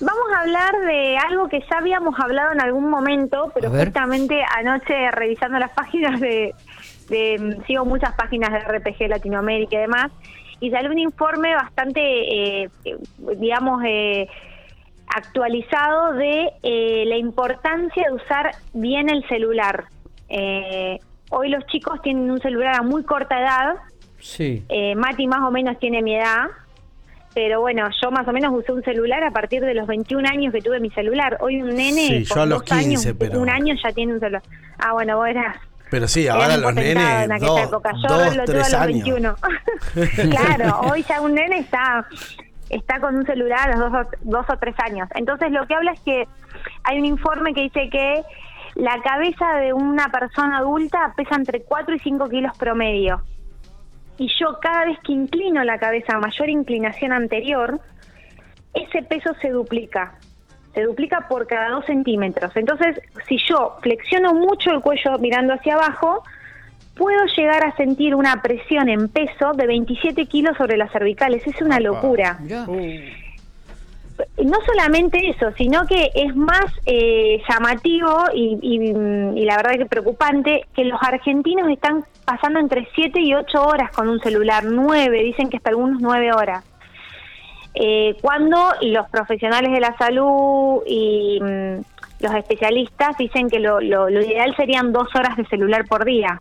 Vamos a hablar de algo que ya habíamos hablado en algún momento, pero justamente anoche revisando las páginas de, sigo muchas páginas de RPG Latinoamérica y demás, y salió un informe bastante, eh, digamos, eh, actualizado de eh, la importancia de usar bien el celular. hoy los chicos tienen un celular a muy corta edad. Sí. Mati más o menos tiene mi edad pero bueno, yo más o menos usé un celular a partir de los 21 años que tuve mi celular. Hoy un nene, sí, yo a los 15, años, pero... un año ya tiene un celular. Ah, bueno, vos eras... Pero sí, ahora los nenes, en dos, época. Yo dos, lo tuve a los 21. claro, hoy ya un nene está está con un celular a los dos, dos o tres años. Entonces lo que habla es que hay un informe que dice que la cabeza de una persona adulta pesa entre 4 y 5 kilos promedio y yo cada vez que inclino la cabeza a mayor inclinación anterior, ese peso se duplica. Se duplica por cada dos centímetros. Entonces, si yo flexiono mucho el cuello mirando hacia abajo, puedo llegar a sentir una presión en peso de 27 kilos sobre las cervicales. Es una locura no solamente eso, sino que es más eh, llamativo y, la verdad que preocupante que los argentinos están pasando entre 7 y 8 horas con un celular, 9, dicen que hasta algunos 9 horas. Eh, cuando los profesionales de la salud y mm, los especialistas dicen que lo, lo, ideal serían 2 horas de celular por día.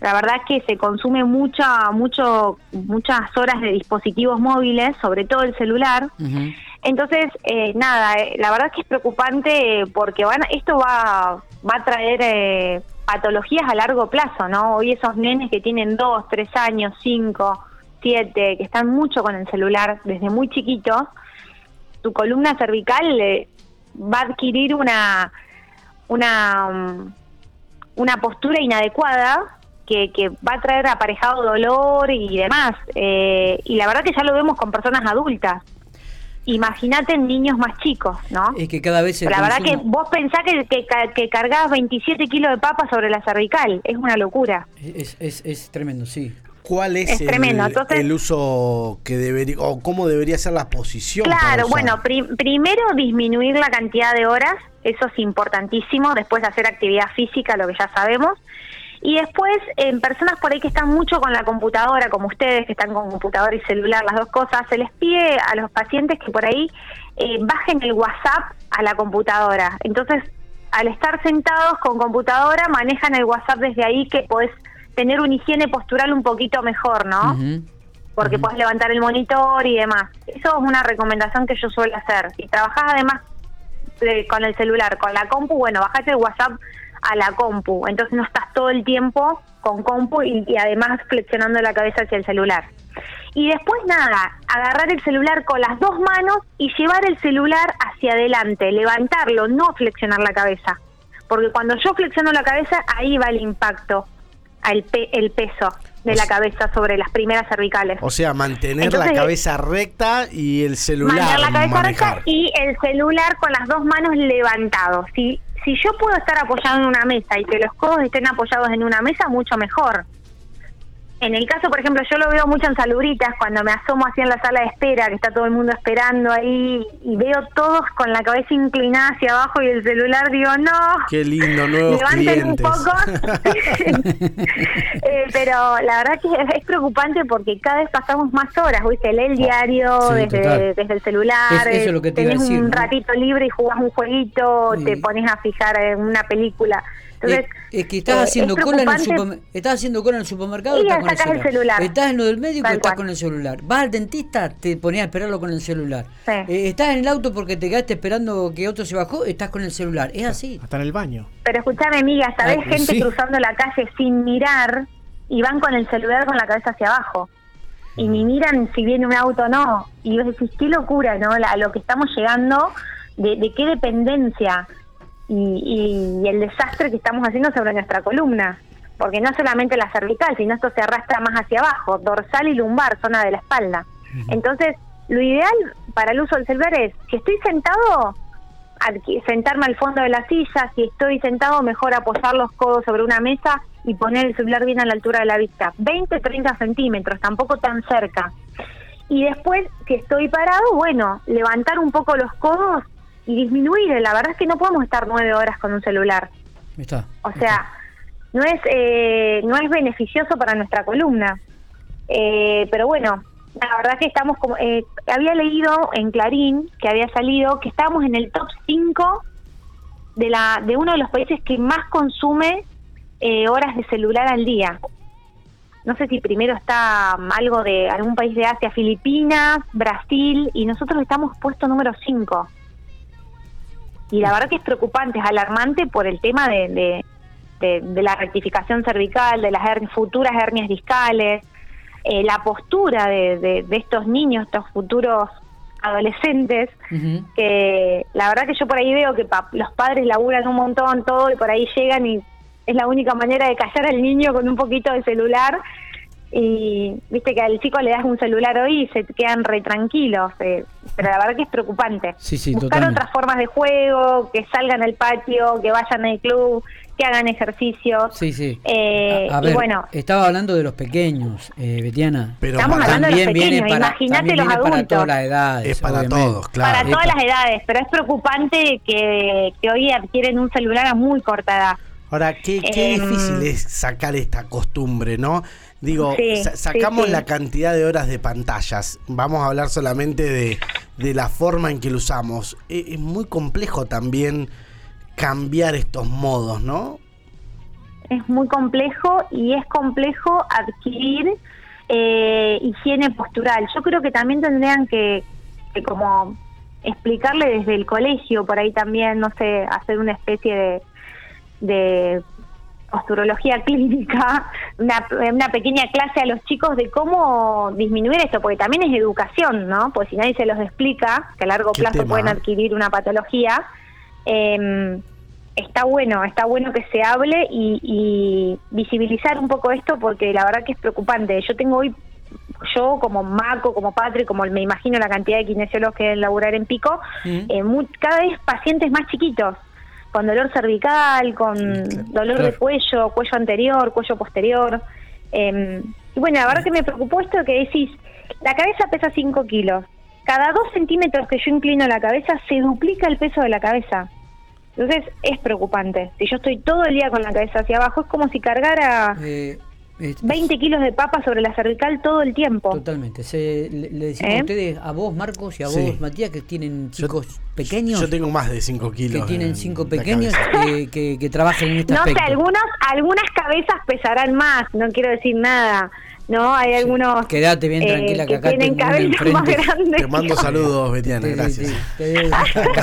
La verdad es que se consume mucha, mucho, muchas horas de dispositivos móviles, sobre todo el celular. Entonces, eh, nada, eh, la verdad es que es preocupante porque van, esto va, va a traer eh, patologías a largo plazo, ¿no? Hoy esos nenes que tienen dos, tres años, cinco, siete, que están mucho con el celular desde muy chiquitos, tu columna cervical va a adquirir una, una, um, una postura inadecuada que, que, va a traer aparejado dolor y demás. y la verdad que ya lo vemos con personas adultas imagínate en niños más chicos, ¿no? Es que cada vez La verdad que vos pensás que, que, que, cargas 27 kilos de papa sobre la cervical, es una locura. Es, es, es tremendo, sí. ¿Cuál es, el, uso que debería, o cómo debería ser la posición? Claro, bueno, primero disminuir la cantidad de horas, eso es importantísimo, después hacer actividad física, lo que ya sabemos, y después, en personas por ahí que están mucho con la computadora, como ustedes, que están con computadora y celular, las dos cosas, se les pide a los pacientes que por ahí eh, bajen el WhatsApp a la computadora. Entonces, al estar sentados con computadora, manejan el WhatsApp desde ahí, que podés tener una higiene postural un poquito mejor, ¿no? Porque puedes levantar el monitor y demás. Eso es una recomendación que yo suelo hacer. Si trabajás además con el celular, con la compu, bueno, bajate el WhatsApp a la compu. Entonces no estás todo el tiempo con compu y, además flexionando la cabeza hacia el celular. Y después nada, agarrar el celular con las dos manos y llevar el celular hacia adelante, levantarlo, no flexionar la cabeza. Porque cuando yo flexiono la cabeza, ahí va el impacto, el, el peso de la cabeza sobre las primeras cervicales. O sea, mantener la cabeza recta y el celular. Mantener la cabeza recta y el celular con las dos manos levantados. Si si yo puedo estar apoyado en una mesa y que los codos estén apoyados en una mesa, mucho mejor. En el caso, por ejemplo, yo lo veo mucho en salubritas, cuando me asomo así en la sala de espera, que está todo el mundo esperando ahí, y veo todos con la cabeza inclinada hacia abajo y el celular, digo, no. Qué lindo, nuevos Levanten un poco. Eh, pero la verdad que es, preocupante porque cada vez pasamos más horas, ¿viste? Lee el diario desde, desde, el celular, es, lo que tenés un ratito libre y jugás un jueguito, te pones a fijar en una película. Entonces, es, que estás, eh, haciendo cola en el estás haciendo cola en el supermercado y estás con el celular. Estás en lo del médico y estás con el celular. Vas al dentista, te ponías a esperarlo con el celular. Eh, estás en el auto porque te quedaste esperando que otro se bajó, estás con el celular. Es así. Hasta en el baño. Pero escúchame, amiga, ¿sabés ah, gente cruzando la calle sin mirar y van con el celular con la cabeza hacia abajo? Y ni miran si viene un auto o no. Y vos decís, qué locura, ¿no? a lo que estamos llegando, de, de qué dependencia y, el desastre que estamos haciendo sobre nuestra columna, porque no solamente la cervical, sino esto se arrastra más hacia abajo, dorsal y lumbar, zona de la espalda. Entonces, lo ideal para el uso del celular es, si estoy sentado, sentarme al fondo de la silla, si estoy sentado, mejor apoyar los codos sobre una mesa y poner el celular bien a la altura de la vista, 20, 30 centímetros, tampoco tan cerca. y después, si estoy parado, bueno, levantar un poco los codos y disminuir. La verdad es que no podemos estar nueve horas con un celular. Está, o sea, no es eh, no es beneficioso para nuestra columna. Eh, pero bueno, la verdad que estamos como... Eh, había leído en Clarín que había salido que estábamos en el top 5 de, la, de uno de los países que más consume horas de celular al día. No sé si primero está algo de algún país de Asia, Filipinas, Brasil, y nosotros estamos puesto número 5. Y la verdad que es preocupante, es alarmante por el tema de, de, la rectificación cervical, de las futuras hernias discales, eh, la postura de, estos niños, estos futuros adolescentes, que la verdad que yo por ahí veo que los padres laburan un montón todo y por ahí llegan y es la única manera de callar al niño con un poquito de celular y viste que al chico le das un celular hoy y se quedan re tranquilos, eh, pero la verdad que es preocupante. Buscar otras formas de juego, que salgan al patio, que vayan al club, que hagan ejercicio. Sí, sí. Eh, bueno, estaba hablando de los pequeños, eh, Betiana. Pero estamos hablando de los pequeños, imagínate los adultos. Para todas las edades. Es para todos, claro. Para todas las edades, pero es preocupante que, que hoy adquieren un celular a muy corta edad. Ahora, qué, qué em, difícil es sacar esta costumbre, ¿no? Digo, sacamos la cantidad de horas de pantallas. Vamos a hablar solamente de, de la forma en que lo usamos. E, es, muy complejo también cambiar estos modos, ¿no? Es muy complejo y es complejo adquirir eh, higiene postural. Yo creo que también tendrían que, que como explicarle desde el colegio, por ahí también, no sé, hacer una especie de de posturología clínica, una, una, pequeña clase a los chicos de cómo disminuir esto, porque también es educación, ¿no? Pues si nadie se los explica, que a largo plazo pueden ¿eh? adquirir una patología, eh, está bueno, está bueno que se hable y, y, visibilizar un poco esto, porque la verdad que es preocupante. Yo tengo hoy, yo como Maco, como Patri, como me imagino la cantidad de kinesiólogos que deben laburar en Pico, mm. eh, cada vez pacientes más chiquitos con dolor cervical, con dolor de cuello, cuello anterior, cuello posterior. Em, y bueno, la verdad que me preocupó esto que decís, la cabeza pesa 5 kilos. Cada 2 centímetros que yo inclino la cabeza se duplica el peso de la cabeza. Entonces es preocupante. Si yo estoy todo el día con la cabeza hacia abajo, es como si cargara... Eh, 20 kilos de papa sobre la cervical todo el tiempo. Totalmente. Se, le, decimos a ¿Eh? ustedes, a vos Marcos y a vos Matías, que tienen chicos pequeños. Yo tengo más de 5 kilos. Que tienen 5 pequeños que, que, trabajan en este no sé, algunas, algunas cabezas pesarán más, no quiero decir nada. ¿no? Hay algunos Quédate bien tranquila que, acá tienen cabezas más grandes. Te mando saludos, Betiana, gracias. el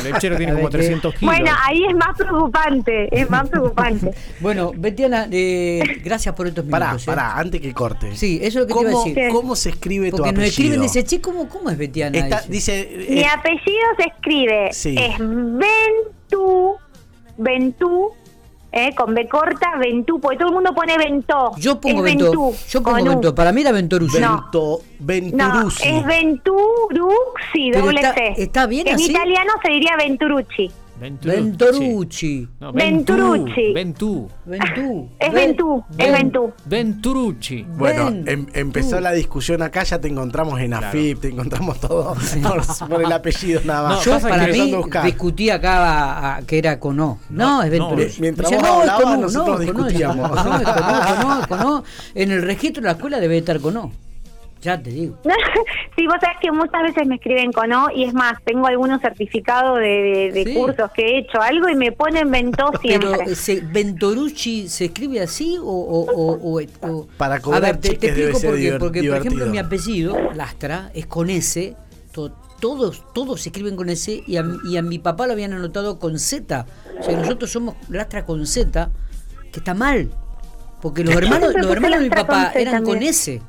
lechero tiene como 300 kilos. Bueno, ahí es más preocupante, es más preocupante. bueno, Betiana, eh, gracias por estos minutos. Pará, pará, antes que corte. Sí, eso es lo que te iba a decir. ¿Cómo se escribe Porque tu apellido? Porque nos escriben, dice, che, ¿cómo, cómo es Betiana? dice, Mi apellido se escribe, sí. es Ventú, Ventú, ¿eh? con B corta, Ventú, porque todo el mundo pone Ventó. Yo pongo Ventú. Yo pongo Ventó. Para mí era Ventorucci. No. Venturucci. es Venturucci, doble C. ¿Está bien en así? En italiano se diría Venturucci. Venturucci. Venturucci. Ventú. Ventú. Es Ventú. Es Ventú. Venturucci. Bueno, em, empezó la discusión acá, ya te encontramos en AFIP, te encontramos todo por, el apellido nada más. yo para mí discutía acá que era Conó. No, es Venturucci. Mientras vos hablabas, nosotros discutíamos. No, Conó, En el registro de la escuela debe estar Conó. Ya te digo. sí, vos sabés que muchas veces me escriben con O y es más, tengo algunos certificados de, cursos que he hecho algo y me ponen Ventó siempre. Pero, ¿se, ¿Ventorucci se escribe así o...? o, o, Para cobrar A ver, te, explico por qué. Porque, por ejemplo, mi apellido, Lastra, es con S, todos, todos se escriben con S y a, y a mi papá lo habían anotado con Z. O sea, nosotros somos Lastra con Z, que está mal. Porque los hermanos, los hermanos de mi papá eran con S.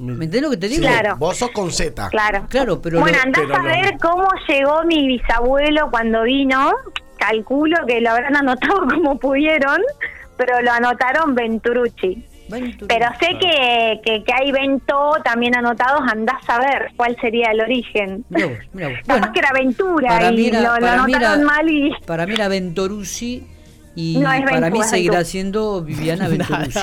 ¿Me entiendes lo que te digo? Claro. Vos sos con Z. Claro. Claro, pero. Bueno, andás a ver cómo llegó mi bisabuelo cuando vino. Calculo que lo habrán anotado como pudieron, pero lo anotaron Venturucci. Pero sé que, que, hay Vento también anotados, andás a ver cuál sería el origen. Mira que era Ventura y lo, anotaron mal y... Para mí era Ventorucci Y para mí seguirá siendo Viviana Venturucci.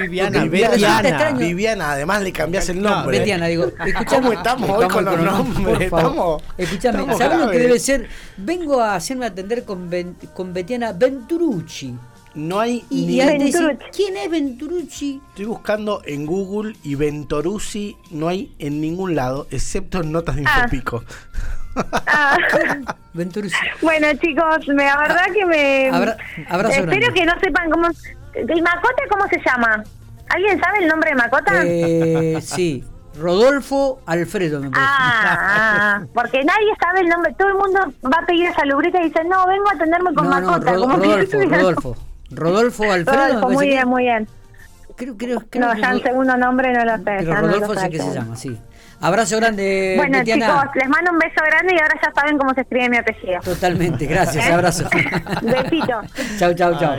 Viviana. Viviana. Viviana. además le cambias el nombre. Viviana, digo, ¿Cómo estamos hoy con los nombres? Estamos, Escuchame, ¿sabes lo que debe ser? Vengo a hacerme atender con, con Betiana Venturucci. No hay y, ni ¿Quién es Venturucci? Estoy buscando en Google y Venturuzzi no hay en ningún lado, excepto en notas de ah. Infopico. Ah. bueno, chicos, la verdad que me. espero que no sepan cómo. ¿Y Macota cómo se llama? ¿Alguien sabe el nombre de Macota? Eh, sí. Rodolfo Alfredo, me parece. Ah, porque nadie sabe el nombre. Todo el mundo va a pedir esa lubrita y dice, no, vengo a atenderme con Macota. Rodolfo, Rodolfo. Rodolfo Alfredo. muy bien, muy bien. Creo, creo, no, ya el segundo nombre no lo sé. Pero Rodolfo sé que se llama, sí. Abrazo grande. Bueno, chicos, les mando un beso grande y ahora ya saben cómo se escribe mi apellido. Totalmente, gracias, abrazo. Besito. chau, chau, chau.